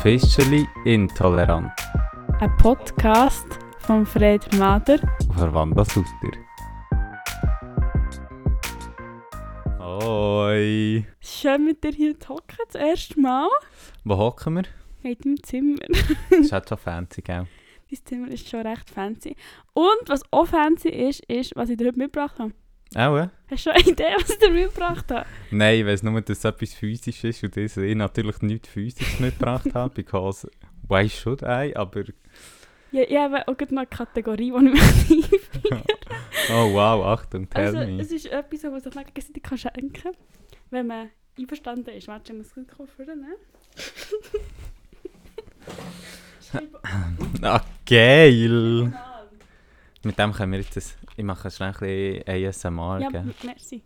Officially Intolerant. Ein Podcast von Fred Mader. Und Wanda Sutter. Hoi. Schön mit dir hier zu hocken, das erste Mal. Wo hocken wir? In deinem Zimmer. Das ist halt schon fancy, gell? Dein Zimmer ist schon recht fancy. Und was auch fancy ist, ist, was ich dir heute mitgebracht habe. Auch, äh? Hast du eine Idee, was ich dir mitgebracht habe? Nein, ich weiss nur, dass es etwas physisch ist und dass ich natürlich nichts physisches mitgebracht habe, because why should I? Aber, Ja, ich habe auch gerade noch eine Kategorie, die ich mir oh wow, Achtung, tell Also, me. es ist etwas, was sich gegenseitig kann schenken kann, wenn man einverstanden ist. Warte, ich muss es gut ne? Ah, geil! Mit dem können wir jetzt, das, ich mache schnell ein bisschen ASMR, Ja, gell? merci.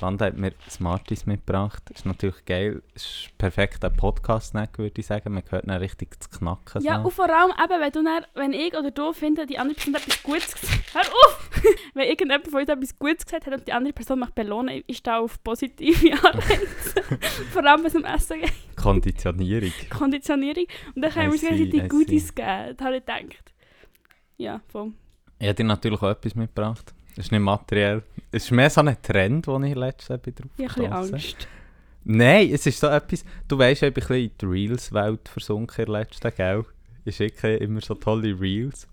Wanda hat mir Smarties mitgebracht. Ist natürlich geil. Ist perfekt ein Podcast-Snack, würde ich sagen. Man hört dann richtig zu knacken. Ja, so. und vor allem eben, wenn, du dann, wenn ich oder du finden, die andere Person hat etwas Gutes gesagt Hör auf! wenn irgendjemand von uns etwas Gutes gesagt hat und die andere Person mich belohnen, ist da auf positive Anreize. vor allem, wenn es um Essen geht. Konditionierung. Konditionierung. Und dann können wir uns I Goodies geben. Das habe ich gedacht. Ja, voll. Ich habe dir natürlich auch etwas mitgebracht. Das ist nicht materiell. Es ist mehr so ein Trend, den ich letztes Jahr drauf Ich habe gestossen. bisschen Angst. Nein, es ist so etwas... Du weißt, ich bin ein bisschen in die Reels-Welt versunken in der letzten, gell? Ich schicke immer so tolle Reels.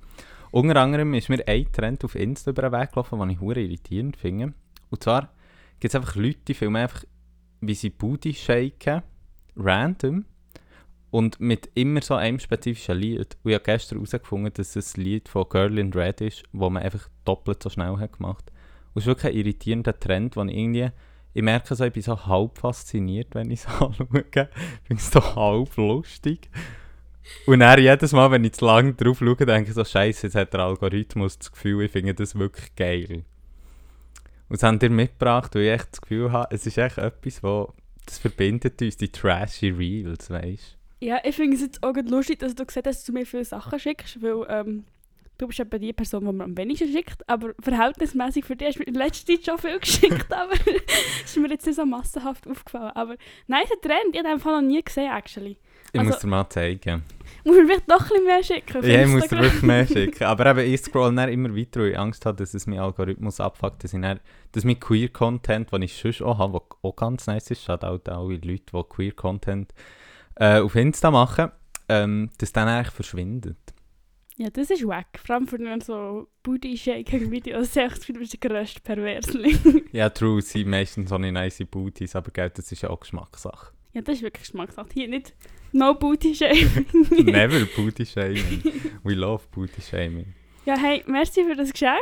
Unter anderem ist mir ein Trend auf Insta über den Weg gelaufen, den ich hure irritierend finde. Und zwar gibt es einfach Leute, die filmen einfach, wie sie Booty shaken, random, und mit immer so einem spezifischen Lied. Und ich habe gestern herausgefunden, dass es ein Lied von Girl in Red ist, wo man einfach doppelt so schnell hat gemacht. Und es ist wirklich ein irritierender Trend, wo ich irgendwie... Ich merke so, ich bin so halb fasziniert, wenn ich es anschaue. Ich finde es so halb lustig. Und dann jedes Mal, wenn ich zu lange drauf schaue, denke ich so, scheiße, jetzt hat der Algorithmus das Gefühl, ich finde das wirklich geil. Und das haben ihr mitgebracht, weil ich echt das Gefühl habe, es ist echt etwas, wo das verbindet uns, die trashy Reels, weißt Ja, ich finde es jetzt auch lustig, dass du gesagt hast, dass du mir viele Sachen schickst, weil ähm, du bist eben die Person, die mir am wenigsten schickt, aber verhältnismäßig für dich hast du mir in letzter Zeit schon viel geschickt, aber es ist mir jetzt nicht so massenhaft aufgefallen. Aber nein, ein Trend, ich habe einfach noch nie gesehen, actually. Ich Also- muss dir mal zeigen. Muss mir vielleicht doch ein bisschen mehr schicken Ja, ich muss dir wirklich mehr schicken. Aber eben, ich scroll dann immer weiter, weil ich Angst habe, dass es mein Algorithmus abfuckt, dass, ich dann, dass mein Queer-Content, den ich sonst auch habe, was auch ganz nice ist, schaut auch alle Leute, die Queer-Content äh, auf Insta machen, ähm, dass dann eigentlich verschwindet. Ja, das ist wack. Vor allem für nur so Booty-Shaking-Videos. Ich habe das Gefühl, du bist der grösste Perversling. Ja, true, sind meistens so eine nice Booties, aber gell, das ist ja auch Geschmackssache. ja, das ist wirklich Geschmackssache. Hier nicht no Booty-Shaming. Never Booty Shaming. We love Booty Shaming. ja, hey, merci für das Geschenk.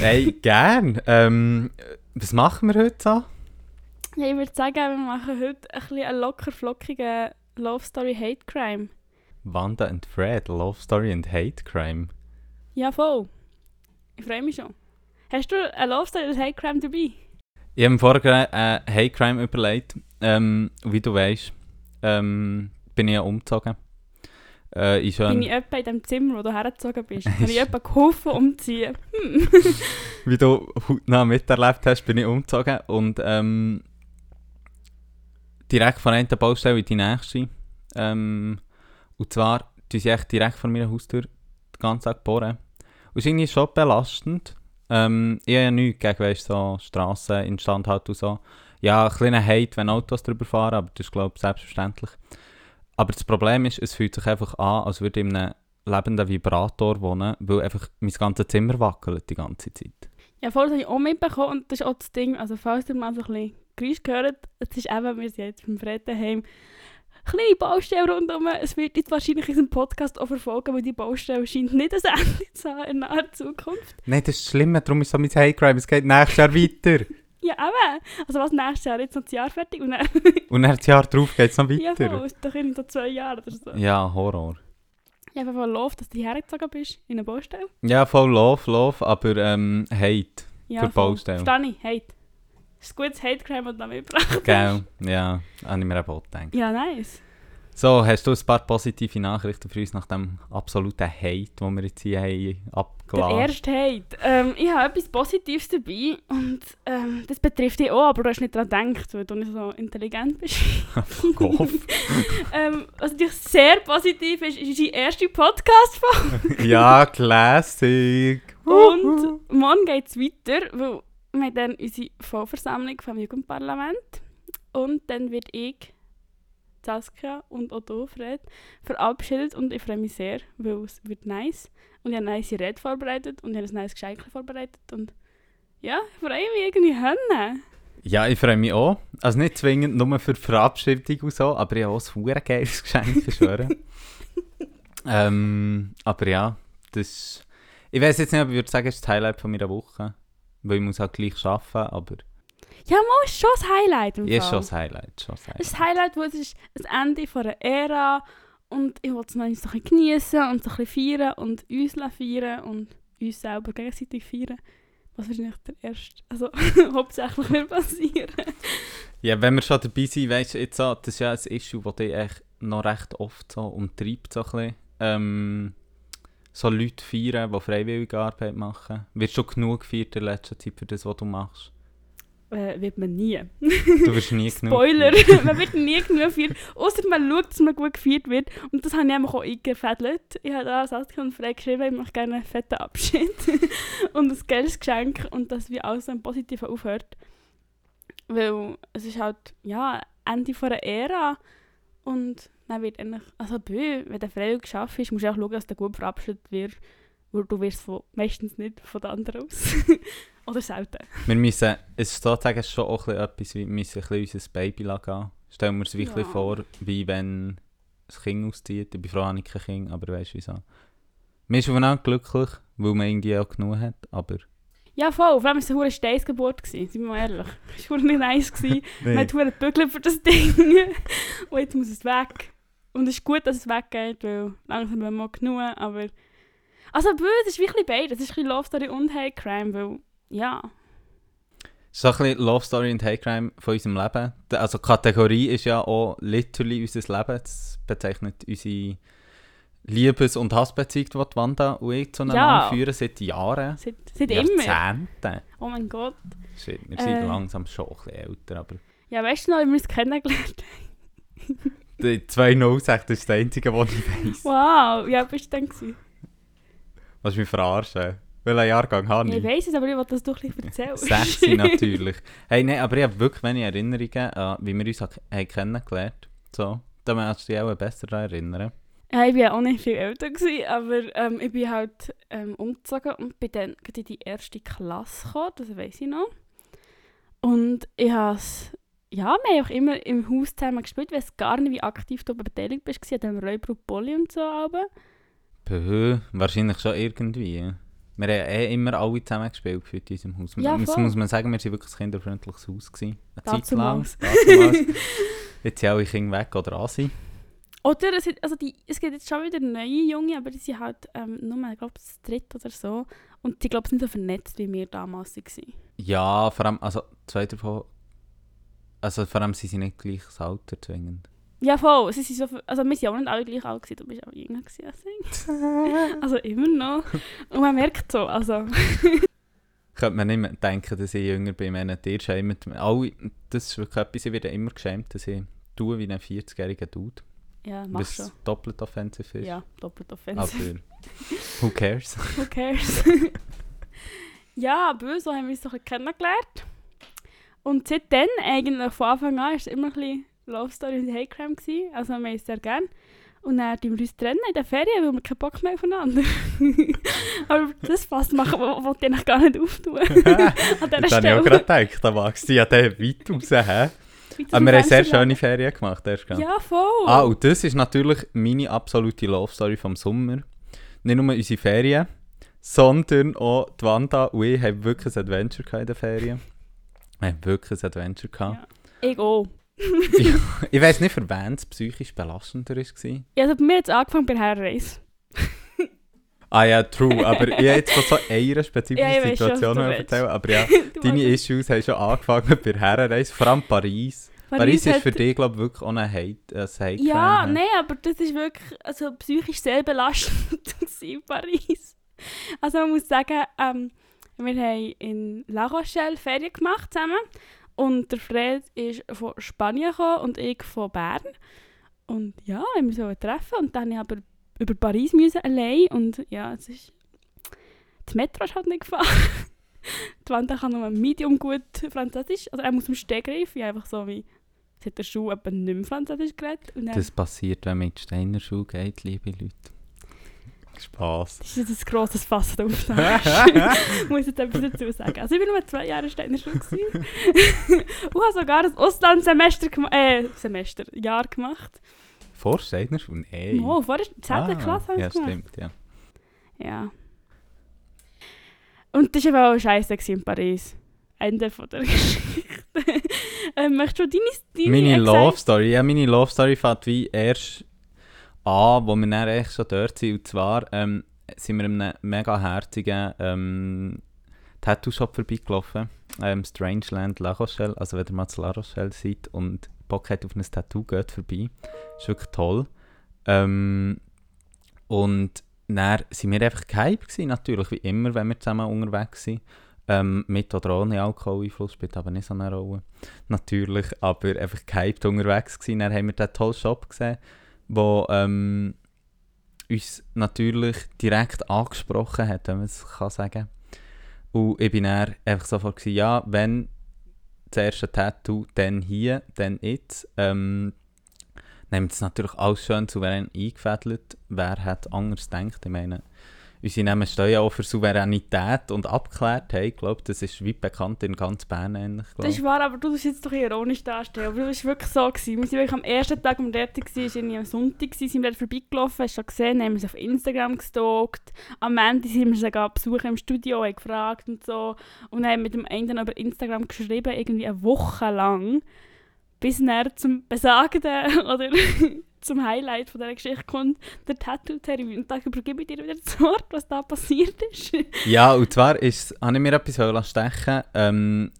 Hey, gern. Ähm, was machen wir heute so? Ja, ich würde sagen, wir machen heute ein bisschen einen locker flockigen Love Story Hate Crime. Wanda and Fred, Love Story and Hate Crime. Ja, voll. Ich freue mich schon. Hast du eine Love Story oder Hate Crime dabei? Ich habe mir vorher äh, Hate Crime überlegt. Ähm, wie du weißt, ähm, bin ich ja umgezogen. Äh, ich Bin ich etwa in dem Zimmer, wo du hergezogen bist? Habe ich etwa geholfen umziehen? Hm. wie du hautnah miterlebt hast, bin ich umgezogen und ähm, direkt von einer Baustelle in die nächste. Ähm, und zwar, die sind echt direkt vor meiner Haustür den ganzen Tag bohren. Und es ist irgendwie schon belastend. Ähm, ich habe ja nichts gegen weißt, so Strassen, Instandhaltung und so. Ja, ein kleiner Hate, wenn Autos drüber fahren, aber das ist glaube ich selbstverständlich. Aber das Problem ist, es fühlt sich einfach an, als würde ich in einem lebenden Vibrator wohnen, weil einfach mein ganzes Zimmer wackelt die ganze Zeit. Ja, voll, das habe ich auch mitbekommen und das ist auch das Ding, also falls ihr mal so ein bisschen Geräusch gehört, es ist eben, wir sind jetzt beim Fred daheim, kleine Baustelle rundherum, es wird jetzt wahrscheinlich in unserem Podcast auch verfolgen, weil die Baustelle scheint nicht ein Ende zu haben in naher Zukunft. Nein, das ist schlimm, darum ist so mein Hate Crime, es geht nächstes Jahr weiter. Ja, eben, also was nächstes Jahr, jetzt noch das Jahr fertig und dann, Und dann das Jahr drauf geht es noch ja voll, weiter. doch in so zwei Jahren oder so. Ja, Horror. Ich habe einfach Love, dass du hergezogen bist in eine Baustelle. Ja, voll Love, Love, aber ähm, Hate. Ja, Für. Baustelle. Verstehe ich, Hate. Das ist ein gutes Hate-Crime, das du mitgebracht hast. Gell? Ja, habe ich mir auch gedacht. Ja, nice. So, hast du ein paar positive Nachrichten für uns nach dem absoluten Hate, den wir jetzt hier haben Der abgeladen erste Hate. Ähm, ich habe etwas Positives dabei und ähm, das betrifft dich auch, aber du hast nicht daran gedacht, weil du nicht so intelligent bist. Ähm, was natürlich sehr positiv ist, ist unsere erste Podcast-Folge. ja, Classic. Und morgen geht es weiter, weil wir haben dann unsere Vollversammlung vom Jugendparlament und dann wird ich, Saskia und du, Fred, verabschiedet und ich freue mich sehr, weil es wird nice. Und ich habe eine nice Rede vorbereitet und ich habe ein nice Geschenk vorbereitet und ja, ich freue mich irgendwie hin. Ja, ich freue mich auch. Also nicht zwingend nur für die Verabschiedung und so, aber ich habe auch ein geiles Geschenk, ich schwöre. ähm, aber ja, das... Ich weiß jetzt nicht, ob ich würde sagen, es ist das Highlight von meiner Woche. Weil ich muss halt gleich arbeiten, aber... Ja, mal ist schon das Highlight im Ja, ist Fall. schon das Highlight. Schon das Es ist Highlight. das Highlight, wo es ist das Ende von einer Ära und ich will es noch ein bisschen genießen und so ein feiern und uns feiern und uns selber gegenseitig feiern. Was wahrscheinlich der erste, also hauptsächlich wird passieren. Ja, wenn wir schon dabei sind, weißt du, jetzt so, das ist ja ein Issue, das dich echt noch recht oft so umtreibt, so ein bisschen. Ähm, so Leute feiern, die freiwillige Arbeit machen. Wirst du genug gefeiert in letzter Zeit für das, was du machst? Äh, wird man nie. Du wirst nie genug Spoiler, man wird nie genug gefeiert. Außer man schaut, dass man gut gefeiert wird. Und das habe ich einfach auch eingefädelt. Ich habe da und Frey geschrieben, ich möchte gerne einen fetten Abschied. und ein geiles Geschenk. Und dass wie alles so im Positiven aufhört. Weil es ist halt, ja, Ende von einer Ära. Und dann wird eigentlich, also bö, wenn du freiwillig geschafft hast, musst du auch schauen, dass du gut verabschiedet wirst. Weil du wirst von, meistens nicht von den anderen aus. Oder selten. Wir müssen, es ist sozusagen schon auch ein etwas, wie wir müssen ein unser Baby lassen. Stellen wir es ein bisschen Ja. vor, wie wenn das Kind auszieht. Ich bin froh, ich kein Kind, aber weißt du wieso? Man ist aufeinander glücklich, weil man irgendwie auch genug hat, aber... Ja, voll. Vor allem war es eine Steinsgeburt, seien wir mal ehrlich. Es war nicht nice. Gewesen. Man hat verdammt gebügelt für das Ding. Und jetzt muss es weg. Und es ist gut, dass es weggeht, weil langsam haben wir mal genug. Aber. Also, böse, ist wirklich beides. Es ist ein bisschen Love Story und Hate Crime, weil. Ja. So ein bisschen Love Story und Hate Crime von unserem Leben. Also die Kategorie ist ja auch literally unser Leben. Das bezeichnet unsere Liebes- und Hassbeziehung, die Wanda und ich zueinander Ja. führen, seit Jahren. Seit, seit immer. Jahrzehnten. Oh mein Gott. Shit, wir Äh. sind langsam schon ein bisschen älter, aber... Ja, weißt du noch, wie wir uns kennengelernt Die 206, das ist das Einzige, was ich weiss. Wow, ja, bist du dann gewesen? Was mich verarschen? Welchen Jahrgang habe Ich ich? weiss es, aber ich wollte das doch bisschen erzählen. Sechsi natürlich. Hey, nein, aber ich habe wirklich wenig Erinnerungen an, wie wir uns ha- haben kennengelernt So, da kannst du dich auch besser daran erinnern. Ja, ich war auch nicht viel älter, gewesen, aber ähm, ich bin halt ähm, umgezogen und bin dann in die erste Klasse gekommen, das weiß ich noch. Und ich habe ja, wir haben auch immer im Haus zusammen gespielt, ich weiß gar nicht, wie aktiv du beteiligt bist, an dem Räuber Polly und so. Aber. Puh, wahrscheinlich schon irgendwie. Wir haben eh immer alle zusammen gespielt für in diesem Haus. Ja, das voll. muss man sagen, wir waren wirklich ein kinderfreundliches Haus. Gewesen. Eine Zeit lang. Jetzt sind alle Kinder weg oder an sind. Oder es, also die, es gibt jetzt schon wieder neue Junge, aber die sind halt ähm, nur, ich glaube, das dritte oder so. Und die, glaube nicht so vernetzt, wie wir damals waren. Ja, vor allem, also zwei davon, also vor allem sind sie nicht gleich das Alter zwingend. Ja, voll. Sie sind so, also wir sind auch nicht alle gleich alt gewesen. Du bist auch jünger gewesen als ich. Also immer noch. Und man merkt so, also... Könnte man nicht mehr denken, dass ich jünger bin, wenn ihr schämt. Alle, das ist wirklich etwas, ich werde immer geschämt, dass ich tue wie ein 40-jähriger Dude. Ja, mach Was schon. doppelt offensiv ist. Ja, doppelt offensiv. Aber who cares? Who cares? ja, aber so haben wir uns doch kennengelernt. Und seitdem, eigentlich von Anfang an, war es immer ein bisschen Love Story und Hate Crime. Gewesen. Also wir haben es sehr gerne. Und dann trennen wir uns trennen in den Ferien, weil wir keinen Bock mehr aufeinander Aber das fast machen, wollte ich gar nicht auftun. An dieser Das habe ich auch gerade gedacht, da magst du ja der weit raus. Hä? Aber wir haben sehr schöne Ferien gemacht. Erst ja. Ja, voll. Ah, und das ist natürlich meine absolute Love Story vom Sommer. Nicht nur unsere Ferien, sondern auch die Wanda und ich haben wirklich ein Adventure in den Ferien. Wir haben wirklich ein Adventure gehabt. Ich auch. Ich weiß nicht, für wen es psychisch belastender war. Ja, also bei mir hat es angefangen bei Herreis. Ah ja, true, aber ich habe jetzt von so einer spezifischen Ja, ich schon, Situation willst. erzählen. Aber ja, deine Issues haben schon angefangen bei Herrenreise, vor allem Paris. Paris ist hat- für dich, glaube ich, wirklich auch ein Hate, ein Hate Ja, nein, aber das ist wirklich also, psychisch sehr belastend in Paris. Also man muss sagen, ähm, wir haben in La Rochelle Ferien gemacht zusammen und der Fred ist von Spanien gekommen und ich von Bern. Und ja, wir uns treffen und dann aber über Paris müssen allein und ja, es ist... Das Metro ist halt nicht gefahren. Die Wanda kann nur medium gut Französisch, also er muss im Stegreif, ja, einfach so wie... Es hat der Schuh etwa nicht mehr Französisch geredet. Das passiert, wenn man in die Steiner Schule geht, liebe Leute. Spass. Das ist ein grosses Fass da Ich muss jetzt etwas dazu sagen. Also ich war nur zwei Jahre in der Schule. und habe sogar ein Auslandssemester gemacht. Äh, Semester, Jahr gemacht. Vor Steiner Schule? Nein. Oh, vor der 10. Ah, Klasse habe ich Ja, gemacht. stimmt, ja. Ja. Und das war aber auch scheiße in Paris. Ende von der Geschichte. ähm, möchtest du deine, deine Meine Love Story, ja, meine Love Story fängt wie erst an, wo wir dann echt schon dort sind. Und zwar ähm, sind wir in einem mega herzigen ähm, Tattoo-Shop vorbeigelaufen. Ähm, Strangeland La Rochelle. Also wenn ihr mal zu La Rochelle seid und Bock habt auf ein Tattoo, geht vorbei. Ist wirklich toll. Ähm, und dann sind wir einfach gehypt gewesen, natürlich, wie immer, wenn wir zusammen unterwegs sind. Ähm, mit oder ohne Alkoholeinfluss spielt aber nicht so eine Rolle natürlich, aber einfach gehypt unterwegs gewesen. Dann haben wir diesen tollen Shop gesehen, wo ähm, uns natürlich direkt angesprochen hat, wenn man es kann sagen Und ich bin dann einfach sofort gewesen, ja, wenn das erste Tattoo, dann hier, dann jetzt. Ähm, wir das natürlich alles schön souverän eingefädelt. Wer hat anders gedacht? Ich meine, unsere Namen stehen ja auch für Souveränität und Abgeklärtheit. Ich glaube, das ist weit bekannt in ganz Bern eigentlich. Das ist wahr, aber du tust jetzt doch ironisch darstellen. Aber das war wirklich so. Gewesen. Wir sind wirklich am ersten Tag, wir dort waren, war irgendwie am Sonntag, gewesen, sind wir dort vorbeigelaufen, hast du schon gesehen, haben wir sie auf Instagram gestalkt. Am Ende sind wir sie sogar besuchen im Studio, haben gefragt und so. Und haben mit dem einen über Instagram geschrieben, irgendwie eine Woche lang, bis er zum besagten oder zum Highlight von dieser Geschichte kommt, der Tattoo-Termin. Und da übergebe ich dir wieder das Wort, was da passiert ist. Ja, und zwar ist, habe ich mir etwas stechen ähm,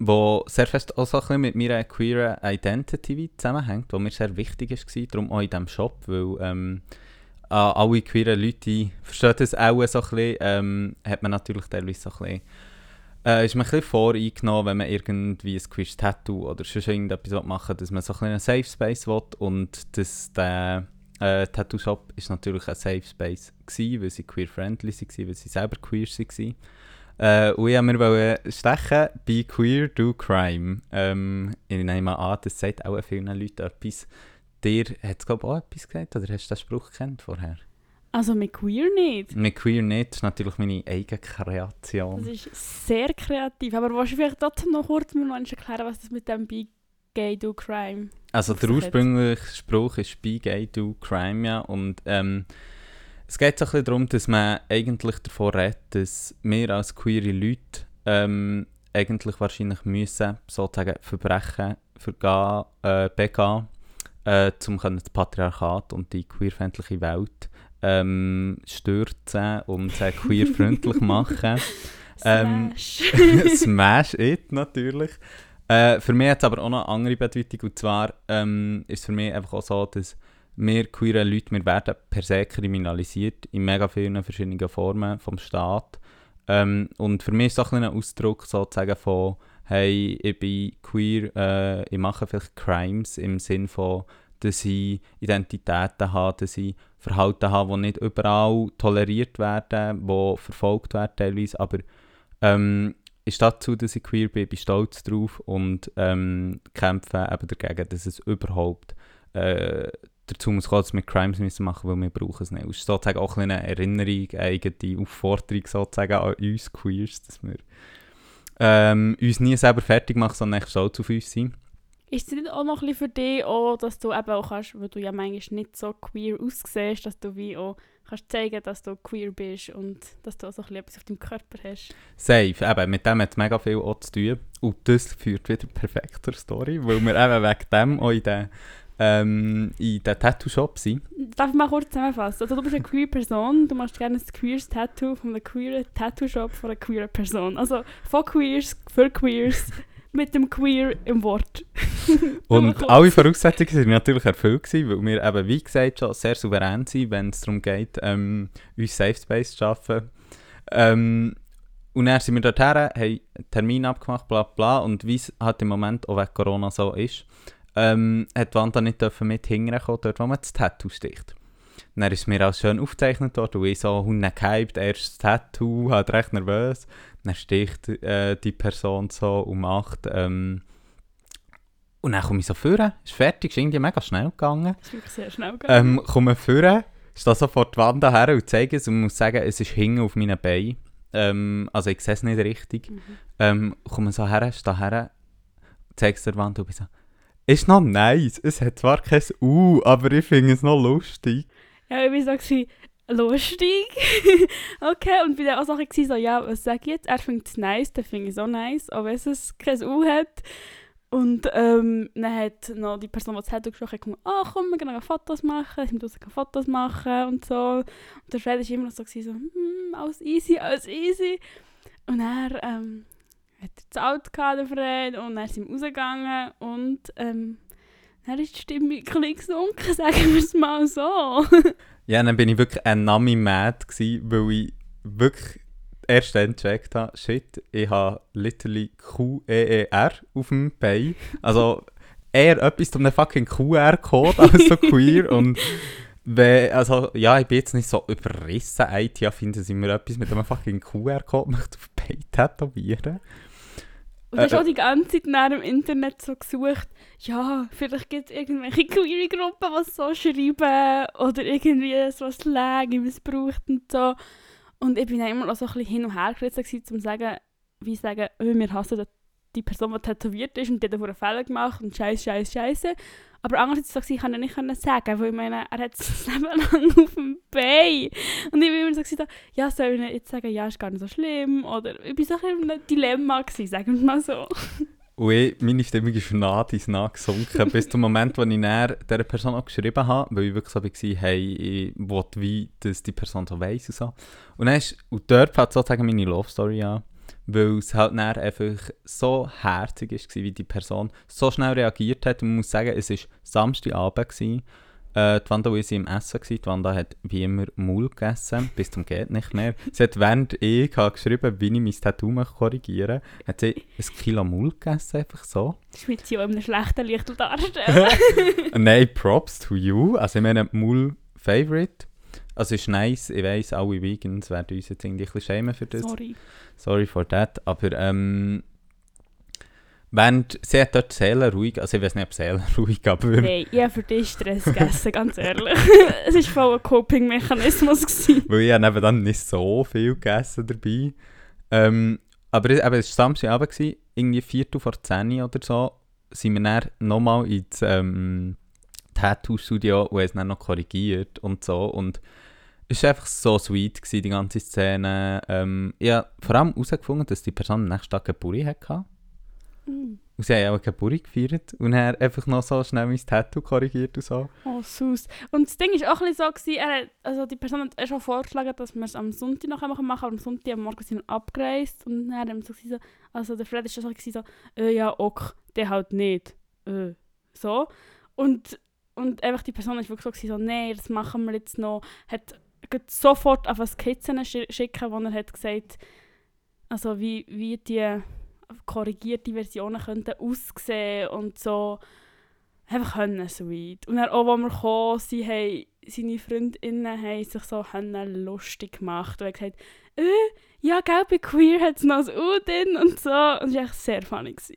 wo sehr fest auch so ein bisschen mit meiner queeren Identity zusammenhängt, wo mir sehr wichtig war, darum auch in diesem Shop, weil ähm, alle queeren Leute verstehen das auch so ein bisschen, ähm, hat man natürlich teilweise so ein bisschen, äh, ist man ein bisschen voreingenommen, wenn man irgendwie ein queeres Tattoo oder sonst irgendetwas machen will, dass man so ein bisschen einen Safe Space will und dass der äh, Tattoo Shop ist natürlich ein Safe Space gewesen, weil sie queer-friendly waren, weil sie selber queer waren. Äh, und ich wollte mir stechen, «Be queer, do crime». Ähm, ich nehme an, das sagt auch vielen Leuten etwas. Dir hat es, glaube ich, auch etwas gesagt, oder hast du den Spruch gekannt vorher? Also mit Queer nicht. Mit «Queer» nicht, das ist natürlich meine eigene Das Kreation. ist sehr kreativ. Aber willst du vielleicht trotzdem noch kurz mir noch einmal erklären, was das mit dem Be Gay Do Crime Also der ursprüngliche Spruch ist «Be gay, do crime», ja. Und ähm, es geht so ein bisschen darum, dass man eigentlich davon redet, dass wir als queere Leute ähm, eigentlich wahrscheinlich müssen, sozusagen Verbrechen vergehen, äh, begehen, äh, um das Patriarchat und die queerfeindliche Welt ähm, stürzen und sie queerfreundlich machen. Ähm, Slash. Smash It natürlich. Äh, für mich hat es aber auch noch eine andere Bedeutung. Und zwar ähm, ist es für mich einfach auch so, dass wir queere Leute, wir werden per se kriminalisiert in mega vielen verschiedenen Formen vom Staat. Ähm, und für mich ist es auch ein Ausdruck sozusagen von, hey, ich bin queer, äh, ich mache vielleicht Crimes im Sinn von, dass ich Identitäten habe, dass ich Verhalten habe, die nicht überall toleriert werden, die verfolgt werden teilweise, aber ähm, ist dazu, dass ich queer bin, bin stolz drauf und ähm, kämpfe eben dagegen, dass es überhaupt äh, dazu muss kommen, dass wir Crimes müssen machen weil wir brauchen es nicht. Es ist sozusagen auch eine Erinnerung, eine eigene Aufforderung sozusagen an uns Queers, dass wir ähm, uns nie selber fertig machen, sondern echt stolz auf uns sind. Ist es nicht auch noch ein bisschen für dich, auch, dass du eben auch kannst, weil du ja manchmal nicht so queer aussiehst, dass du wie auch kannst zeigen, dass du queer bist und dass du auch so ein bisschen etwas auf deinem Körper hast? Safe, eben, mit dem hat es mega viel auch zu tun. Und das führt wieder perfekt zur Story, weil wir eben wegen dem auch in den, ähm, in den Tattoo-Shop sind. Darf ich mal kurz zusammenfassen? Also du bist eine queer Person, du machst gerne ein queeres Tattoo von einem queeren Tattoo-Shop von einer queeren Person. Also von Queers für Queers mit dem Queer im Wort. Und alle Voraussetzungen waren natürlich erfüllt, gewesen, weil wir eben, wie gesagt, schon sehr souverän sind, wenn es darum geht, ähm, uns Safe Space zu schaffen. Ähm, und dann sind wir dorthin, haben einen Termin abgemacht, bla bla. Und wie es halt im Moment auch wegen Corona so ist, ähm, hat Wanda nicht dürfen mit hinkommen, dort wo man das Tattoo sticht. Dann ist mir auch schön aufgezeichnet worden, und ich so Hunde gehypt, erstes Tattoo, halt recht nervös. Dann sticht äh, die Person so und macht... Ähm, und dann komme ich so führen, ist fertig, ist irgendwie mega schnell gegangen. Ist wirklich sehr schnell gegangen. Ähm, komme führen, stehe so vor die Wand her und zeige es und muss sagen, es ist hinten auf meinen Beinen. Ähm, also ich sehe es nicht richtig. Mhm. Ähm, komme so her, stehe her, zeige es der Wand und bin so, ist noch nice, es hat zwar kein U, aber ich finde es noch lustig. Ja, war so, gewesen, lustig. okay, und bin dann auch so, gewesen, so, ja, was sag ich jetzt? Er findet es nice, dann finde ich es auch nice, auch wenn es kein U hat. Und ähm, dann hat noch die Person, die das Tattoo gesprochen hat, gesagt, ah komm, wir noch Fotos machen, ich muss Fotos machen und so. Und der Fred war immer noch so, so hm, alles easy, alles easy. Und er ähm, hat er gezahlt, gehabt, der Fred, und dann sind wir rausgegangen und ähm, dann ist die Stimme ein gesunken, sagen wir es mal so. Ja, dann bin ich wirklich ein Nami mad gewesen, weil ich wirklich erst dann gecheckt habe, shit, ich habe literally Q-E-E-R auf dem Bein. Also eher etwas zu einem fucking QR-Code als so queer und wenn, also ja, ich bin jetzt nicht so überrissen, IT finden sie mir etwas mit einem fucking QR-Code möchte auf Bein tätowieren. Und hast Äh, auch die ganze Zeit nach im Internet so gesucht, ja, vielleicht gibt es irgendwelche queere Gruppen, die so schreiben oder irgendwie so Slang missbraucht und so. Und ich bin dann immer noch so ein bisschen hin und her gerissen, um zu sagen, wie sagen, oh, wir hassen die- die Person, die tätowiert ist und die hat einen Fehler gemacht und scheiße, scheiße, scheiße. Aber andererseits gewesen, ich kann ja nicht sagen, weil ich meine, er hat das Leben lang auf dem Bein. Und ich bin immer so, so ja, soll ich jetzt sagen, ja, ist gar nicht so schlimm? Oder ich war so in einem Dilemma, gewesen, sagen wir mal so. Ich, meine Stimmung ist nach ins nachgesunken, bis zum Moment, wo ich dann dieser Person auch geschrieben habe, weil ich wirklich so war, hey, ich will wie, dass die Person so weiss und so. Und dann ist, und dort fängt sozusagen meine Love Story an, weil es halt dann einfach so herzig ist, wie die Person so schnell reagiert hat. Man muss sagen, es war Samstagabend. Gewesen. Äh, die Wanda war sie im Essen. Gewesen. Die Wanda hat wie immer Maul gegessen, bis zum geht nicht mehr. Sie hat während ich habe geschrieben, wie ich mein Tattoo korrigieren möchte, hat sie ein Kilo Maul gegessen, einfach so. Das will sie auch in einem schlechten Licht darstellen. Nein, Props to you. Also ich meine, Maul Favorite. Also ist nice, ich weiss, alle Vegans werden uns jetzt irgendwie ein bisschen schämen für das. Sorry. Sorry for that. Aber ähm, während, sie hat dort Seele ruhig, also ich weiß nicht, ob Seele ruhig, aber Nein, ich habe für dich Stress gegessen, ganz ehrlich. es war voll ein Coping-Mechanismus. weil ich habe nebenan nicht so viel gegessen dabei. Ähm, aber es, eben, es war Samstagabend, irgendwie Viertel vor 10 oder so, sind wir dann nochmal ins ähm, Tattoo-Studio und haben es dann noch korrigiert und so. Und es war einfach so sweet, gewesen, die ganze Szene. Ähm, ich habe vor allem herausgefunden, dass die Person am nächsten Tag Geburt hatte. Mm. Und sie haben auch Geburt gefeiert und dann einfach noch so schnell mein Tattoo korrigiert und so. Oh, sus. Und das Ding war auch ein so, gewesen, er hat, also die Person hat schon vorgeschlagen, dass wir es am Sonntag noch machen aber am Sonntag am Morgen sind wir abgereist und dann haben wir so, also der Fred war schon so, gewesen, so äh, ja, ok, der halt nicht. Äh, so. Und, und einfach die Person war wirklich so, gewesen, so nein, das machen wir jetzt noch. Hat sofort auf Skizzen schi- schicken, wo er hat gesagt, also wie, wie die korrigierte Versionen könnten aussehen und so einfach können sweet. Und dann auch, als wir gekommen sind, haben seine Freundinnen haben sich so lustig gemacht und haben gesagt, äh, ja, gell, bei Queer hat es noch ein U drin und so. Und es war echt sehr funny. Gewesen.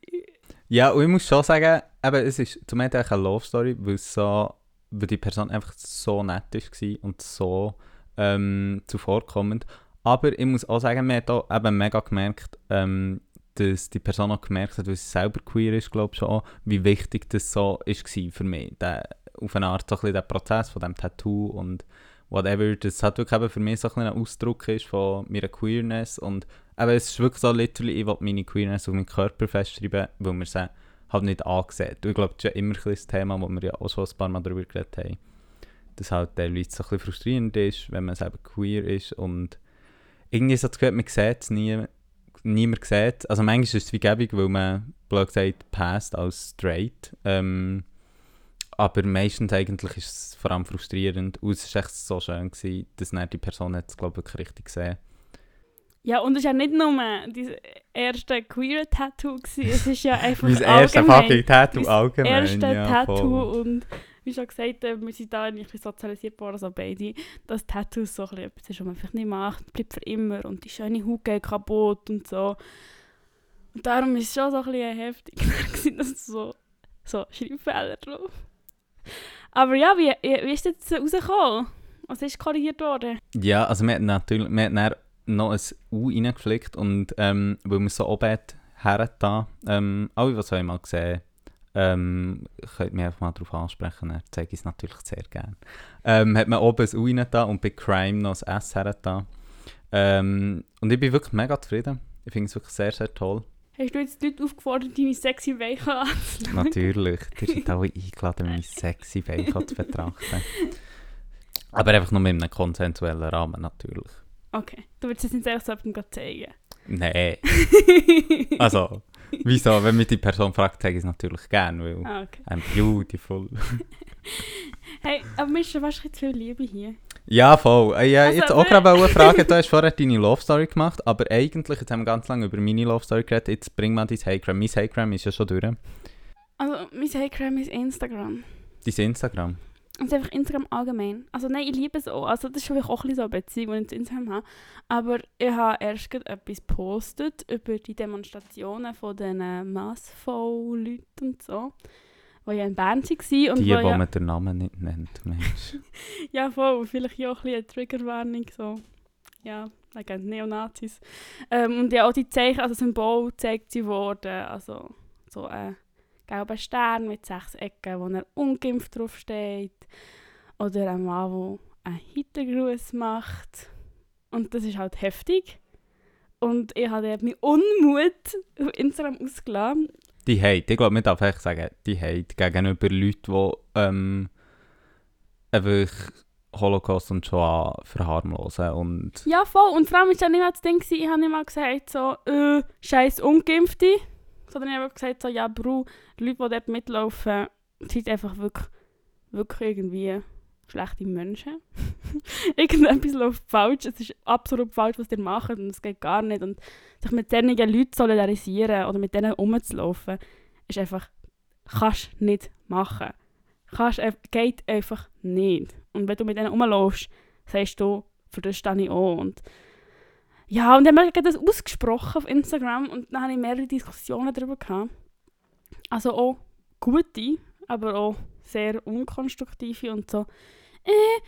Ja, und ich muss schon sagen, eben, es ist zum einen eine Love Story, weil, so, weil die Person einfach so nett war und so ähm, zuvorkommend. Aber ich muss auch sagen, man hat auch eben mega gemerkt, ähm, dass die Person auch gemerkt hat, weil sie selber queer ist, glaube ich schon, wie wichtig das so war für mich. Der, auf eine Art so ein bisschen der Prozess von dem Tattoo und whatever, das hat wirklich eben für mich so ein, bisschen ein Ausdruck ist von meiner Queerness und eben, es ist wirklich so literally, ich will meine Queerness auf meinen Körper festschreiben, weil wir sie halt nicht angesehen. Und ich glaube, das ist ja immer ein das Thema, wo wir ja auch schon ein paar Mal darüber geredet haben. Dass halt teilweise so ein bisschen frustrierend ist, wenn man selber queer ist und irgendwie so das Gefühl, man sieht es nie niemand sieht. Also manchmal ist es wie gäbig, weil man, blöd gesagt, passt als straight. Ähm, aber meistens eigentlich ist es vor allem frustrierend. Und es war echt so schön, gewesen, dass dann die Person es, glaube ich, richtig gesehen Ja, und es ist ja nicht nur das erste queer Tattoo, gewesen, es ist ja einfach Mein erstes fucking Tattoo mein allgemein. erste ja, Tattoo voll. und wie schon gesagt, äh, wir sind da eigentlich sozialisiert worden, also beide, dass Tattoos so ein etwas ist, was man einfach nicht macht, bleibt für immer und die schöne Haut geht kaputt und so. Und darum ist es schon so ein bisschen heftig, dass so, so Schreibfehler drauf. Aber ja, wie, wie ist das rausgekommen? Was ist korrigiert worden? Ja, also wir haben natürlich wir haben dann noch ein U reingeflickt und ähm, weil wir so oben her da, ähm, alle, die es einmal gesehen ähm, könnt mich einfach mal darauf ansprechen, dann zeige ich es natürlich sehr gerne. Ähm, hat man oben ein U da und bei Crime noch ein S her da. Ähm, und ich bin wirklich mega zufrieden. Ich finde es wirklich sehr, sehr toll. Hast du jetzt die Leute aufgefordert, deine sexy Weichen anzuschauen? Natürlich, ihr seid alle eingeladen, meine sexy Beine zu betrachten. Aber einfach nur in einem konsensuellen Rahmen, natürlich. Okay, du willst es jetzt nicht einfach so jemandem zeigen. Nein. Also, wieso? Wenn mich die Person fragt, zeige ich es natürlich gerne, weil Ah, okay. I'm beautiful. Hey, aber mir ist schon bisschen zu viel Liebe hier. ja, voll. Äh, Ja, Also, jetzt auch gerade eine Frage. Du hast vorher deine Love Story gemacht, aber eigentlich, jetzt haben wir ganz lange über meine Love Story geredet, jetzt bring mal dein Hategram. Mein Hategram ist ja schon durch. Also, mein Hategram ist Instagram. Dein Instagram. Und es ist einfach Instagram allgemein. Also nein, ich liebe es auch. Also das ist schon auch ein bisschen so eine Beziehung, die ich zu Instagram habe. Aber ich habe erst etwas gepostet über die Demonstrationen von den Massvoll-Leuten und so. Die ja in Bern waren. Und Die, wo die ja, man den Namen nicht nennt, Mensch. Ja, voll. Vielleicht ja auch ein bisschen eine Triggerwarnung. So. Ja, wegen Neonazis. Ähm, und ja, auch die Zeichen, also Symbol gezeigt sie worden. Also so ein gelber Stern mit sechs Ecken, wo er ungeimpft draufsteht. Oder ein Mann, der einen Hitlergruß macht. Und das ist halt heftig. Und ich habe meinen Unmut auf Instagram ausgelassen. Die Hate, ich glaube, man darf echt sagen, die Hate gegenüber Leuten, die ähm, einfach Holocaust und Shoah verharmlosen und Ja, voll. Und vor allem war ja nicht mal das Ding, ich habe nicht mal gesagt, so, äh, scheiß Ungeimpfte. Sondern ich habe gesagt, so, ja, Bro, die Leute, die dort mitlaufen, sind einfach wirklich, wirklich irgendwie schlechte Menschen. Irgendetwas läuft falsch. Es ist absolut falsch, was die machen und es geht gar nicht. Und sich mit diesen Leuten solidarisieren oder mit denen rumzulaufen, ist einfach, kannst nicht machen. Kannst, geht einfach nicht. Und wenn du mit denen rumläufst, sagst du, für das stehe ich auch. Und ja, und dann haben wir das ausgesprochen auf Instagram und dann habe ich mehrere Diskussionen darüber gehabt. Also auch gute, aber auch sehr unkonstruktive und so. Äh,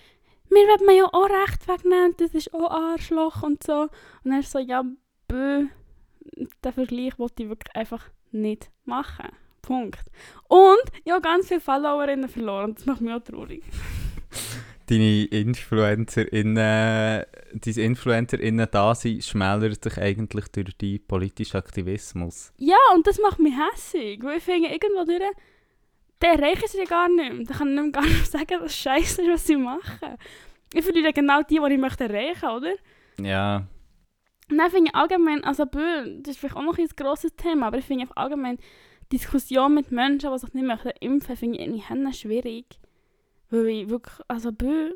mir wird man ja auch Recht wegnehmen, das ist auch Arschloch und so. Und dann so, ja, bö, den Vergleich wollte ich wirklich einfach nicht machen. Punkt. Und ich habe ganz viele Followerinnen verloren, das macht mich auch traurig. deine InfluencerInnen, dein InfluencerInnen da sind, schmälert sich eigentlich durch deinen politischen Aktivismus. Ja, und das macht mich hässig, weil ich finde, irgendwo durch, der erreichen sie ja gar nicht mehr. Da kann ich gar nicht sagen, dass scheiße ist, was sie machen. Ich verliere genau die, die ich möchte erreichen, oder? Ja, Und dann finde ich allgemein, also das ist vielleicht auch noch ein grosses Thema, aber ich finde allgemein Diskussion mit Menschen, die sich nicht möchten impfen, finde ich irgendwie schwierig. Weil ich wirklich, also bö,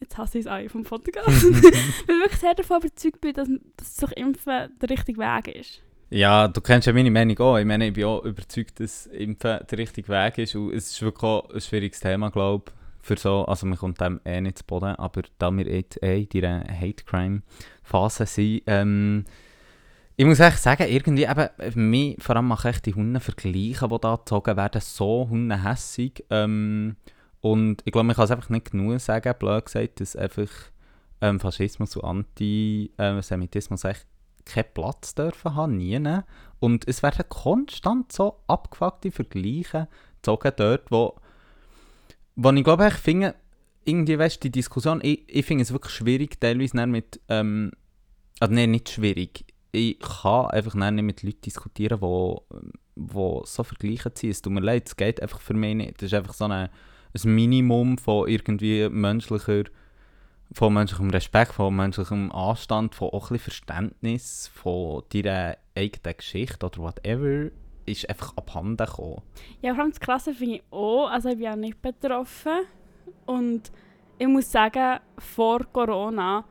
jetzt hasse ich es auch vom Podcast, weil ich wirklich sehr davon überzeugt bin, dass, dass sich impfen der richtige Weg ist. Ja, du kennst ja meine Meinung auch. Ich meine, ich bin auch überzeugt, dass Impfen der richtige Weg ist. Und es ist wirklich auch ein schwieriges Thema, glaube ich. Für so, also man kommt dem eh nicht zu Boden. Aber da wir jetzt eh in dieser Hate-Crime-Phase sind, ähm, ich muss echt sagen, irgendwie eben, mich vor allem machen echt die Hundenvergleiche, die da gezogen werden, so hundehässig. Ähm, und ich glaube, man kann es einfach nicht genug sagen, blöd gesagt, dass einfach ähm, Faschismus und Antisemitismus echt keinen Platz dürfen haben, nie. Und es werden konstant so abgefuckte Vergleiche gezogen dort, wo, wo ich glaube, ich finde, irgendwie, weißt die Diskussion, ich, ich finde es wirklich schwierig, teilweise mit, ähm, also nein, nicht schwierig, ich kann einfach nicht mit Leuten diskutieren, wo, wo so Vergleiche ziehen. Es tut mir leid, es geht einfach für mich nicht. Das ist einfach so eine, ein Minimum von irgendwie menschlicher von menschlichem Respekt, von menschlichem Anstand, von auch ein Verständnis von deiner eigenen Geschichte oder whatever, ist einfach abhanden gekommen. Ja, vor allem das Krasse finde ich auch, also ich bin ja nicht betroffen und ich muss sagen, vor Corona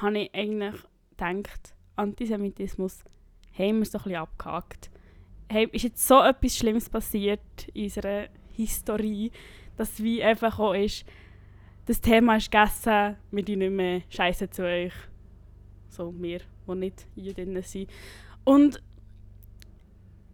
habe ich eigentlich gedacht, Antisemitismus haben wir so ein bisschen abgehakt. Hey, ist jetzt so etwas Schlimmes passiert in unserer Historie, dass wie einfach auch ist, das Thema ist gegessen, wir tun nicht mehr Scheiße zu euch. So, wir, die nicht Jüdinnen sind. Und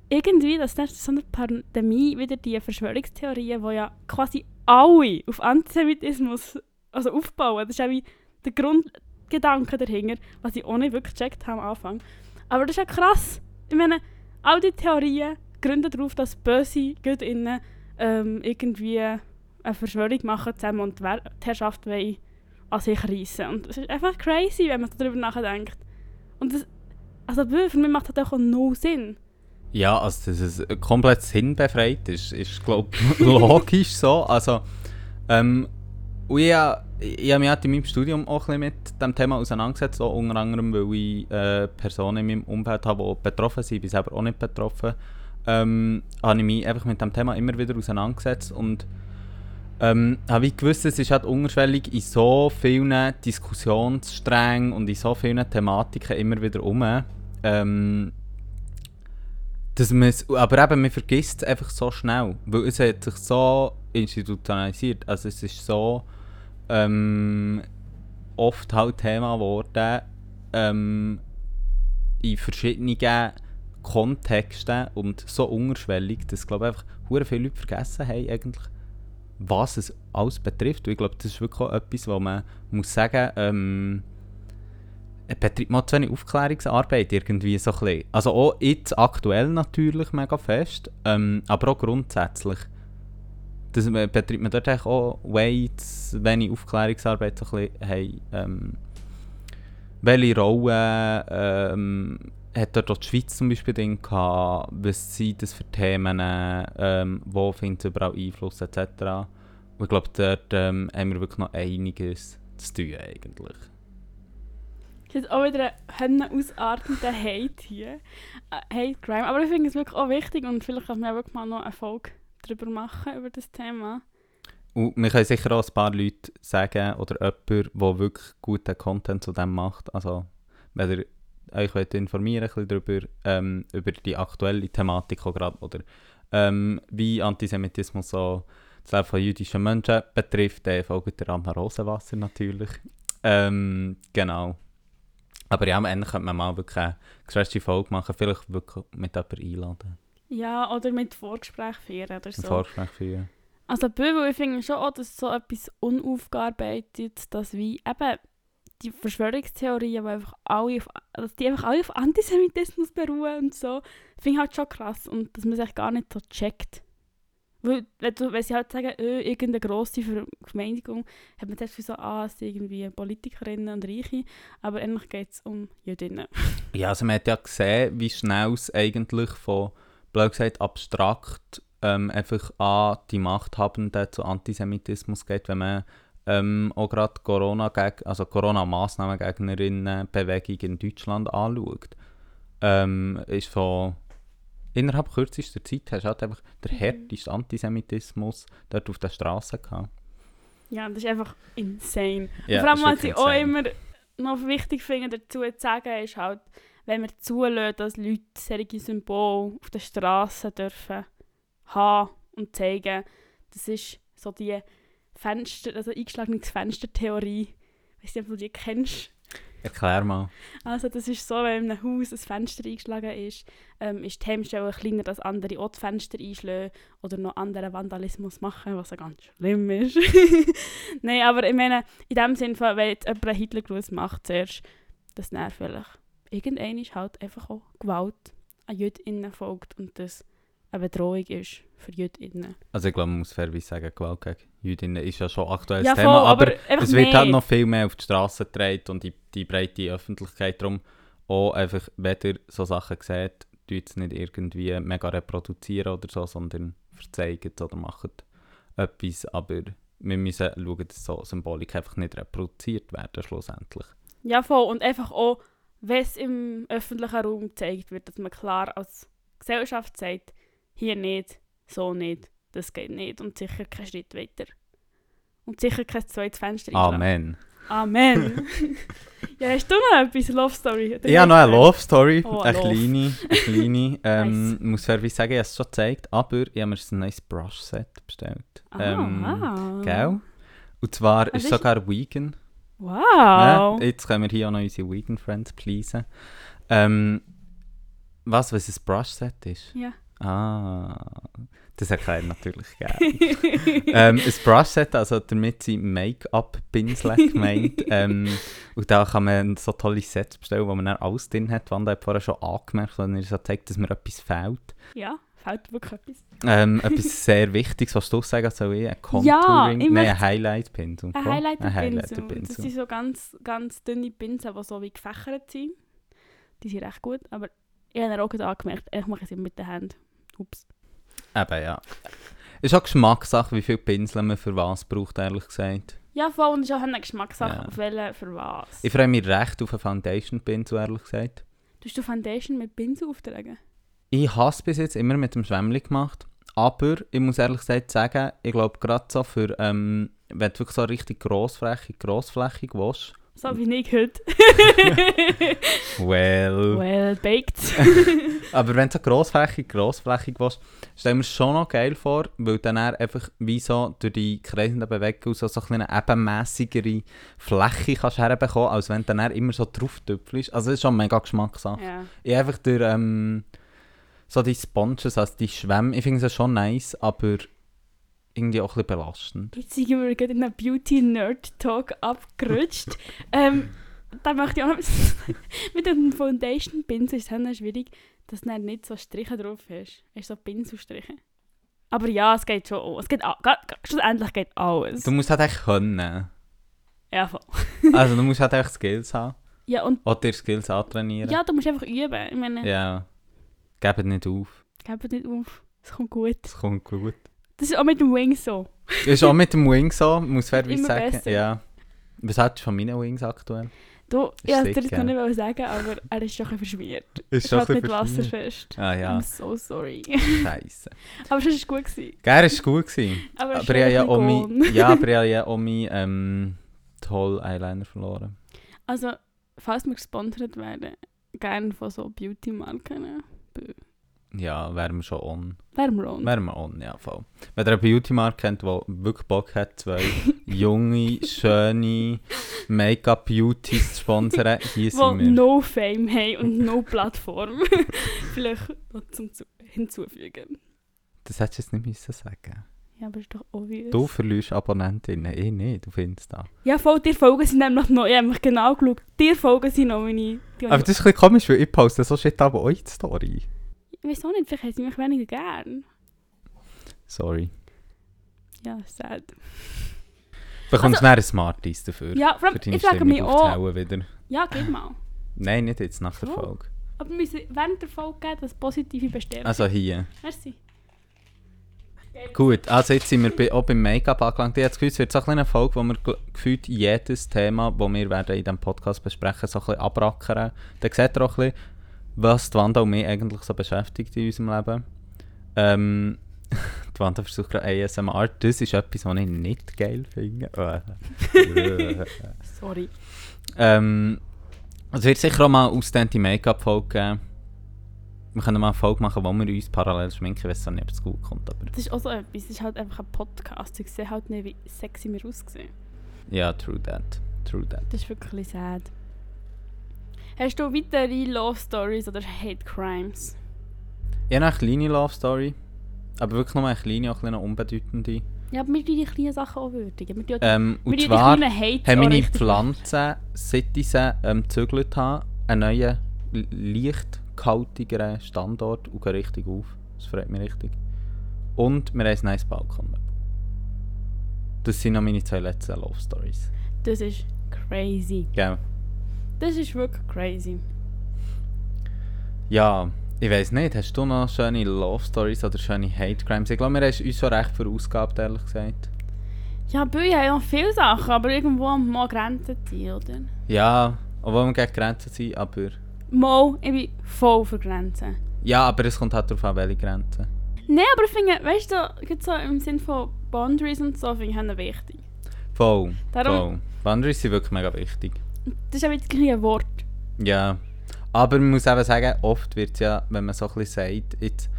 irgendwie, dass nach so einer Pandemie wieder die Verschwörungstheorien, die ja quasi alle auf Antisemitismus also aufbauen, das ist auch wie der Grundgedanke dahinter, was ich auch nicht wirklich gecheckt habe am Anfang. Aber das ist ja krass. Ich meine, all die Theorien gründen darauf, dass böse Göttinnen ähm, irgendwie eine Verschwörung machen zusammen und die Herrschaft wollen an sich reissen. Und es ist einfach crazy, wenn man darüber nachdenkt. Und das, also für mich macht das auch null Sinn. Ja, also dass es komplett sinnbefreit ist, ist glaube ich logisch so. Also, ähm, und ich, ich habe mich in meinem Studium auch ein mit dem Thema auseinandergesetzt, so unter anderem, weil ich äh, Personen in meinem Umfeld habe, die betroffen sind, ich bin selber auch nicht betroffen, ähm, habe ich mich einfach mit dem Thema immer wieder auseinandergesetzt und ähm, habe ich gewusst, es ist halt unterschwellig in so vielen Diskussionssträngen und in so vielen Thematiken immer wieder um. Ähm, dass aber eben, man vergisst es einfach so schnell, weil es hat sich so institutionalisiert, also es ist so ähm, oft halt Thema geworden ähm, in verschiedenen Kontexten und so unterschwellig, dass glaube ich einfach viele Leute vergessen haben eigentlich, was es alles betrifft. Und ich glaube, das ist wirklich etwas, wo man muss sagen, ähm, betreibt man zu wenig Aufklärungsarbeit irgendwie so ein bisschen. Also auch jetzt aktuell natürlich mega fest, ähm, aber auch grundsätzlich. Das betreibt man dort auch way zu wenig Aufklärungsarbeit so ein bisschen, hey, ähm, welche Rolle ähm, hat dort auch die Schweiz zum Beispiel drin gehabt, was sind das für Themen, ähm, wo findet es überall Einfluss etc. Und ich glaube, dort ähm, haben wir wirklich noch einiges zu tun eigentlich. Das ist auch wieder ein ausartender Hate hier. Uh, Hate Crime. Aber ich finde es wirklich auch wichtig und vielleicht kann man wirklich mal noch eine Folge darüber machen, über das Thema. Und wir können sicher auch ein paar Leute sagen oder jemand, der wirklich guten Content zu dem macht. Also, wenn ihr euch informieren wollt, darüber, ähm, über die aktuelle Thematik gerade, oder ähm, wie Antisemitismus so das Leben von jüdischen Menschen betrifft, dann folgt der Anna Rosenwasser natürlich. Ähm, genau. Aber ja, am Ende könnte man mal wirklich eine gestresste Folge machen, vielleicht wirklich mit jemandem einladen. Ja, oder mit Vorgespräch führen oder so. Vorgespräch führen. Also Böbel, ich finde schon auch, dass so etwas unaufgearbeitet, dass wie eben die Verschwörungstheorien, die einfach alle auf, dass die einfach alle auf Antisemitismus beruhen und so, finde ich halt schon krass und dass man sich gar nicht so checkt. Weil, wenn, sie halt sagen, öh, irgendeine grosse Vermeinung, hat man zuerst so, ah, es sind irgendwie Politikerinnen und Reiche, aber eigentlich geht es um Jüdinnen. Ja, also man hat ja gesehen, wie schnell es eigentlich von, blöd gesagt, abstrakt ähm, einfach an die Machthabenden zu Antisemitismus geht, wenn man ähm, auch gerade Corona also Corona-Massnahmen-Gegnerinnen-Bewegung in Deutschland anschaut. Ähm, ist von innerhalb kürzester Zeit hast du halt einfach den mhm. härtesten Antisemitismus dort auf der Straße gehabt. Ja, das ist einfach insane. Ja, vor allem, was ich auch immer noch wichtig finde, dazu zu sagen, ist halt, wenn wir zulassen, dass Leute solche Symbole auf der Straße dürfen haben und zeigen, das ist so die Fenster, also eingeschlagene Fenstertheorie. Ich weiß nicht, ob du die kennst. Erklär mal. Also das ist so, wenn in einem Haus ein Fenster eingeschlagen ist, ähm, ist die Hemmschwelle kleiner, dass andere auch die Fenster einschlagen oder noch anderen Vandalismus machen, was ja ganz schlimm ist. Nein, aber ich meine, in dem Sinne, wenn jetzt jemand einen Hitlergruß macht zuerst, dass dann vielleicht irgendwann halt einfach auch Gewalt an JüdInnen folgt und das eine Bedrohung ist für JüdInnen. Also ich glaube, man muss fairerweise sagen, Gewalt gegen Jüdinnen ist ja schon ein aktuelles ja, voll, Thema, aber, aber es wird halt noch viel mehr auf die Straße getragen und die, die breite Öffentlichkeit darum auch einfach, wenn ihr so Sachen seht, tut es nicht irgendwie mega reproduzieren oder so, sondern verzeigen oder machen etwas, aber wir müssen schauen, dass so Symbolik einfach nicht reproduziert werden, schlussendlich. Ja, voll. Und einfach auch, wenn es im öffentlichen Raum gezeigt wird, dass man klar als Gesellschaft sagt, hier nicht, so nicht, das geht nicht und sicher kein Schritt weiter. Und sicher kein zweites Fenster. Amen. Amen. ja, hast du noch etwas, Love Story? Ich habe noch eine Love Story, Oh, eine Love. kleine. Eine kleine ähm, Nice. muss fairerweise sagen, ich habe es schon gezeigt, aber ich habe mir ein neues Brush-Set bestellt. Ah, Ähm, ah. Gell? Und zwar Was ist ist- sogar vegan. Wow. Ne? Jetzt können wir hier auch noch unsere Vegan Friends pleasen. Ähm, was, was ein Brush-Set ist? Ja. Ah, das erklärt natürlich gerne. ähm, ein Brush-Set, also damit sie Make-up-Pinsel gemeint. ähm, und da kann man so tolle Sets bestellen, wo man dann alles drin hat. Wanda hat vorher schon angemerkt, wenn er so zeigt, dass mir etwas fehlt. ja, fällt wirklich etwas. Ähm, etwas sehr Wichtiges, was du sagen soll ich? Ein Ja, Contouring? ich Nein, ein Highlight-Pinsel. Ein Komm, Highlighter-Pinsel. Das sind so ganz, ganz dünne Pinsel, die so wie gefächert sind. Die sind recht gut, aber ich habe auch gerade angemerkt, ich mache sie mit den Händen. Ups. Eben, ja. Ist auch Geschmackssache, wie viele Pinsel man für was braucht, ehrlich gesagt. Ja, voll, und es ist auch eine Geschmackssache, Ja. auf welche, für was. Ich freue mich recht auf einen Foundation-Pinsel, ehrlich gesagt. Tust du Foundation mit Pinsel auftragen? Ich habe es bis jetzt immer mit dem Schwämmli gemacht. Aber ich muss ehrlich gesagt sagen, ich glaube gerade so für, ähm, wenn du wirklich so richtig grossflächig, grossflächig willst. Wie ich heute. Well. well baked. Aber wenn du so grossflächig, grossflächig willst, stell mir es schon noch geil vor, weil dann einfach wie so durch die kreisenden Bewegungen so, so eine ebenmässigere Fläche kannst herbekommen, als wenn dann immer so drauf tüpfelst. Also das ist schon mega Geschmackssache. ja. Ich einfach durch ähm, so die Sponges, also die Schwämme, ich finde es schon nice, aber irgendwie auch ein bisschen belastend. Jetzt sind wir gerade in einen Beauty-Nerd-Talk abgerutscht. ähm, da möchte ich auch noch mit dem Foundation-Pinsel ist es schwierig, dass du nicht so Striche drauf hast. Hast so Pinselstriche. Aber ja, es geht schon auch. Es geht auch. Schlussendlich geht alles. Du musst halt echt können. Ja, voll. Also du musst halt echt Skills haben. ja, und Oder dir Skills antrainieren. ja, du musst einfach üben. Ich meine, Ja. Gebt nicht auf. gib nicht auf. Es kommt gut. Es kommt gut. Das ist auch mit dem Wing so. Das ist auch mit dem Wing so, muss fairerweise Immer sagen. besser. Ja. Was hast du von meinen Wings aktuell? Du, Ist ich wollte dir sick, das noch nicht sagen, aber er ist schon ein bisschen verschmiert. Ist Er ist halt nicht wasserfest. Ah ja, I'm so sorry. scheiße. aber es war gut. Gewesen. Gell, ist gut gewesen. Aber, Aber ich habe ja auch mein ja, aber ich habe ja auch mein ähm, toll Eyeliner verloren. Also, falls wir gesponsert werden, gerne von so Beauty-Marken. Ja, wären wir schon on. Wären wir on. Wären wir on, ja, voll. Wenn ihr eine Beauty-Marke kennt, die wirklich Bock hat, zwei junge, schöne Make-up-Beauties zu sponsern, hier sind wir. no Fame haben und no Plattform. Vielleicht noch zum Zu hinzufügen. Das hättest du jetzt nicht müssen sagen Ja, aber ist doch obvious. Du verlierst Abonnentinnen, ich nicht, du findest das. Ja, voll, dir Folgen sind nämlich noch, ich habe mich genau geschaut, dir Folgen sind noch meine... Aber das ist ein bisschen komisch, weil ich poste so shit aber euch die Story. Auch nicht, vielleicht haben sie mich weniger gern. Sorry. Ja, sad. Bekommst du also, Smarties dafür? Ja, vor allem, ich frage mich auch... wieder. Ja, gib mal. Nein, nicht jetzt nach der So. Folge. Aber wir müssen während der Folge geben, das positive bestellen. Also hier. Merci. Gut, also jetzt sind wir bei, auch beim Make-up angelangt. Ich habe das Gefühl, es wird so eine kleine Folge, wo wir gefühlt jedes Thema, das wir werden in diesem Podcast besprechen, so ein bisschen abrackern. Dann seht ihr auch ein bisschen, was die Wanda und mich eigentlich so beschäftigt in unserem Leben. Ähm, die Wanda versucht gerade ASMR. Das ist etwas, was ich nicht geil finde. Sorry. ähm, es wird sicher auch mal ausdehnte Make-up-Folge geben. Wir können mal eine Folge machen, wo wir uns parallel schminken, ich weiß zwar nicht, es gut kommt, aber... Das ist auch so etwas. Es ist halt einfach ein Podcast. Ich sehe halt nicht, wie sexy wir aussehen. Ja, true that. True that. Das ist wirklich sad. Hast du weitere Love Stories oder Hate Crimes? Ich habe eine kleine Love Story. Aber wirklich nur eine kleine, auch ein bisschen unbedeutende. Ja, aber wir tun die kleinen Sachen auch würdigen. Wir tun die, Ähm, wir und tun zwar die Hates haben meine Pflanzen, seit ich sie ähm, gezügelt habe, einen neuen, leicht kaltigeren Standort und gehen richtig auf. Das freut mich richtig. Und wir haben ein nice Balkon. Das sind noch meine zwei letzten Love Stories. Das ist crazy. Gell? Das ist wirklich crazy. Ja, ich weiß nicht, hast du noch schöne Love Stories oder schöne Hate Crimes? Ich glaube, wir haben uns schon recht verausgabt, ehrlich gesagt. Ja, Bühne haben noch viele Sachen, aber irgendwo muss Grenzen sein, oder? Ja, obwohl wir gegen Grenzen sind, aber... Mal, ich bin voll für Grenzen. Ja, aber es kommt halt darauf an, welche Grenzen. Nein, aber ich finde, weißt du, so im Sinn von Boundaries und so, finde ich wichtig. Voll, Darum, voll. Boundaries sind wirklich mega wichtig. Das ist auch jetzt ein Wort. Ja, aber man muss eben sagen, oft wird es ja, wenn man so ein bisschen sagt, jetzt,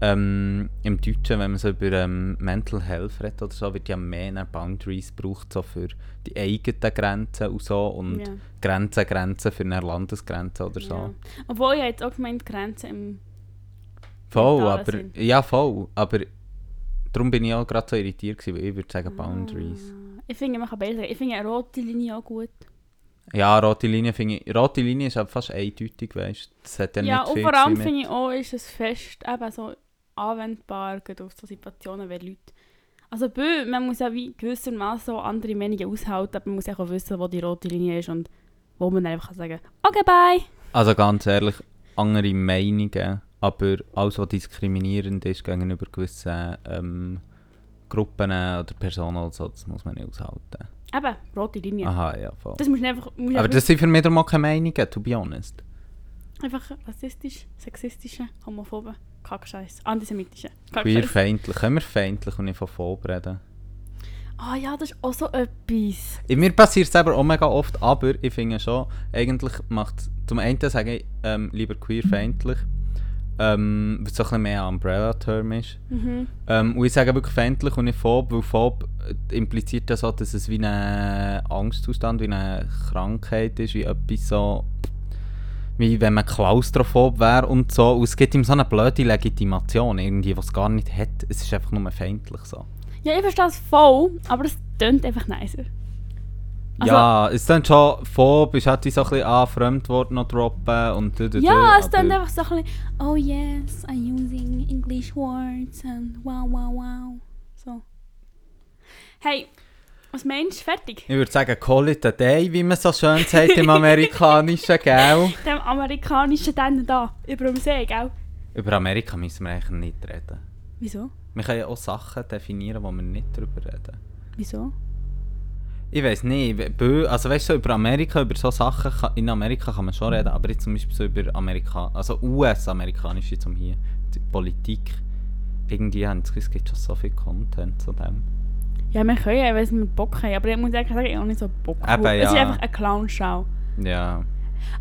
ähm, im Deutschen, wenn man so über ähm, Mental Health redet oder so, wird ja mehr Boundaries gebraucht, so für die eigenen Grenzen und so und ja. Grenzen, Grenzen für eine Landesgrenze oder so. Ja. Obwohl ich jetzt auch gemeint Grenzen im... Voll, aber, Sinn. ja voll, aber darum bin ich auch gerade so irritiert gewesen, weil ich würde sagen Boundaries. Ah, Ich finde, man kann sagen. Ich finde eine rote Linie auch gut. Ja, rote Linie finde ich, rote Linie ist aber fast eindeutig, weißt das hat dann Ja, nicht und viel vor allem finde ich auch, ist es fest eben so anwendbar auf so Situationen, wenn Leute... Also man muss ja wie gewissermaßen so andere Meinungen aushalten, aber man muss auch wissen, wo die rote Linie ist und wo man einfach kann sagen okay, bye. Also ganz ehrlich, andere Meinungen, aber alles, was diskriminierend ist gegenüber gewissen ähm, Gruppen oder Personen oder so, das muss man nicht aushalten. Eben, rote Linie. Aha, ja, voll. Das muss man einfach... Muss Aber einfach, das sind für mich darum auch keine Meinungen, to be honest. einfach rassistisch, sexistische, homophobe, Kackscheiß, antisemitische, Kackscheiß. Queerfeindlich, können wir feindlich und nicht von Phob reden. Ah ja, das ist auch so etwas. In mir passiert es aber auch mega oft, aber ich finde schon, eigentlich macht zum einen sage ich ähm, lieber queerfeindlich, ähm, weil es so ein bisschen mehr ein Umbrella-Term ist. Mhm. Ähm, und ich sage wirklich feindlich und nicht phob, weil phob impliziert ja so, dass es wie ein Angstzustand, wie eine Krankheit ist, wie etwas so, wie wenn man klaustrophob wäre und so. Und es gibt ihm so eine blöde Legitimation irgendwie, was es gar nicht hat. Es ist einfach nur feindlich so. Ja, ich verstehe es voll, aber es tönt einfach nicer. Also- ja, es dann schon phob, ist halt wie so ein bisschen ah, Fremdwort noch droppen und du, du, Ja, es tönt einfach so ein bisschen, oh yes, I'm using English words and wow, wow, wow. So. Hey, was meinst du? Fertig? Ich würde sagen, call it a day, wie man so schön sagt im Amerikanischen, gell? Dem amerikanischen dann da, über dem See, gell? Über Amerika müssen wir eigentlich nicht reden. Wieso? Wir können ja auch Sachen definieren, wo wir nicht drüber reden. Wieso? Ich weiß nicht, also weißt du, so über Amerika, über so Sachen, kann, in Amerika kann man schon reden, aber jetzt zum Beispiel so über Amerika, also US-amerikanische zum hier, die Politik, irgendwie haben es gibt schon so viel Content zu dem. Ja, wir können ja, weil wir Bock haben, aber ich muss ehrlich sagen, ich habe auch nicht so Bock. Eben, Es ist ja. einfach eine Clownschau. Ja.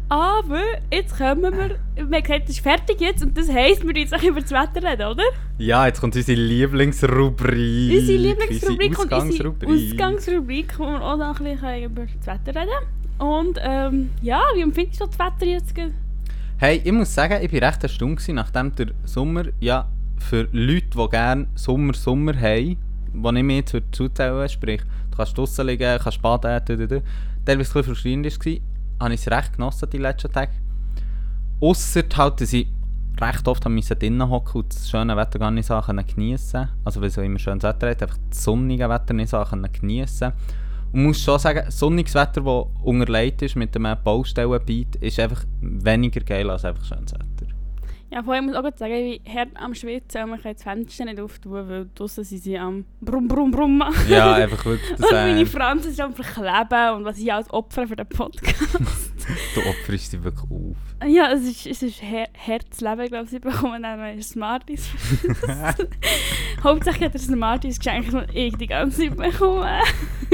Aber jetzt kommen wir, wir haben gesagt, es ist fertig jetzt und das heisst, wir jetzt auch über das Wetter reden, oder? Ja, jetzt kommt unsere Lieblingsrubrik. Unsere Lieblingsrubrik und unsere Ausgangsrubrik. Ausgangsrubrik, wo wir auch noch ein bisschen über das Wetter reden Und ähm, ja, wie empfindest du das Wetter jetzt? Hey, ich muss sagen, ich war recht erstaunt, gewesen, nachdem der Sommer, ja, für Leute, die gerne Sommer, Sommer haben, wo ich mir jetzt zuzählen sprich, du kannst draussen liegen, kannst baden, teilweise ein bisschen frustrierend war, habe ich es recht genossen die letzten Tage. Ausser halt, dass ich recht oft musste drinnen hocken und das schöne Wetter gar nicht so geniessen Also weil es immer schönes Wetter hat, einfach das sonnige Wetter nicht so geniessen Und muss schon sagen, sonniges Wetter, das unterlegt ist mit einem Baustellenbeat, ist einfach weniger geil als einfach schönes Wetter. Ja, vorher muss ich auch sagen, ich bin hart am Schwitzen und man kann das Fenster nicht auftun, weil draussen sind sie am Brumm, Brumm, Brumm machen. Ja, einfach wirklich das Und meine Franzen sind am Verkleben und was ich als Opfer für den Podcast. Du opferst dich wirklich auf. ja, es ist, es ist her hartes Leben, glaube ich. Sie bekommen dann noch Smarties. Hauptsächlich hat er Smarties geschenkt und ich die ganze Zeit bekommen.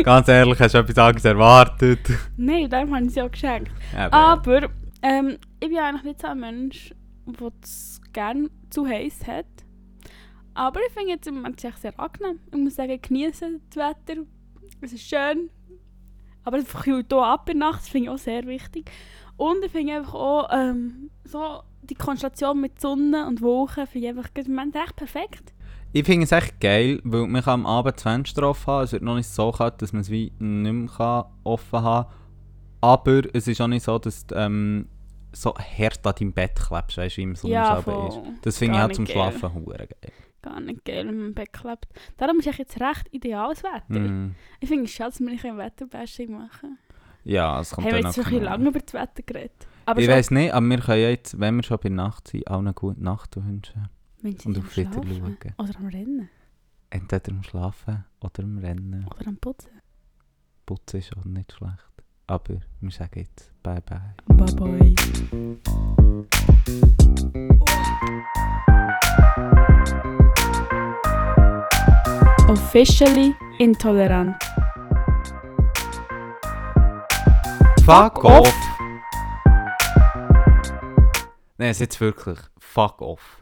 Ganz ehrlich, hast du etwas anderes erwartet? Nein, darum habe ich sie auch geschenkt. Eben. Aber ähm, ich bin eigentlich nicht so ein Mensch, der es gerne zu heiß hat. Aber ich finde jetzt im Moment sehr angenehm. Ich muss sagen, genießen das Wetter. Es ist schön. Aber es kühlt hier ab in der Nacht, das finde ich auch sehr wichtig. Und ich finde einfach auch ähm, so die Konstellation mit Sonne und Wolken finde ich einfach im Moment echt perfekt. Ich finde es echt geil, weil man kann am Abend das Fenster offen haben. Es wird noch nicht so kalt, dass man es wie nicht mehr offen haben kann. Aber es ist auch nicht so, dass du ähm, so hart an deinem Bett klebst, weißt du, wie im Sommer voll. ist. Das finde ich auch zum geil. Schlafen hure geil. Gar nicht geil, wenn man im Bett klebt. Darum ist echt jetzt recht ideales Wetter. Mm. Ich finde es schade, dass wir nicht ein Wetterbashing machen Ja, es kommt Haben wir dann jetzt noch ein bisschen genau. lange über das Wetter geredet. Aber Ich weiß nicht, aber wir können jetzt, wenn wir schon bei Nacht sind, auch eine gute Nacht wünschen. und auf Schlafen schauen. Oder am Rennen. Entweder am Schlafen oder am Rennen. Oder am Putzen. Putzen ist auch nicht schlecht. Aber wir sagen jetzt bye bye. Bye bye. Officially intolerant. Fuck off! Nein, jetzt wirklich. Fuck off.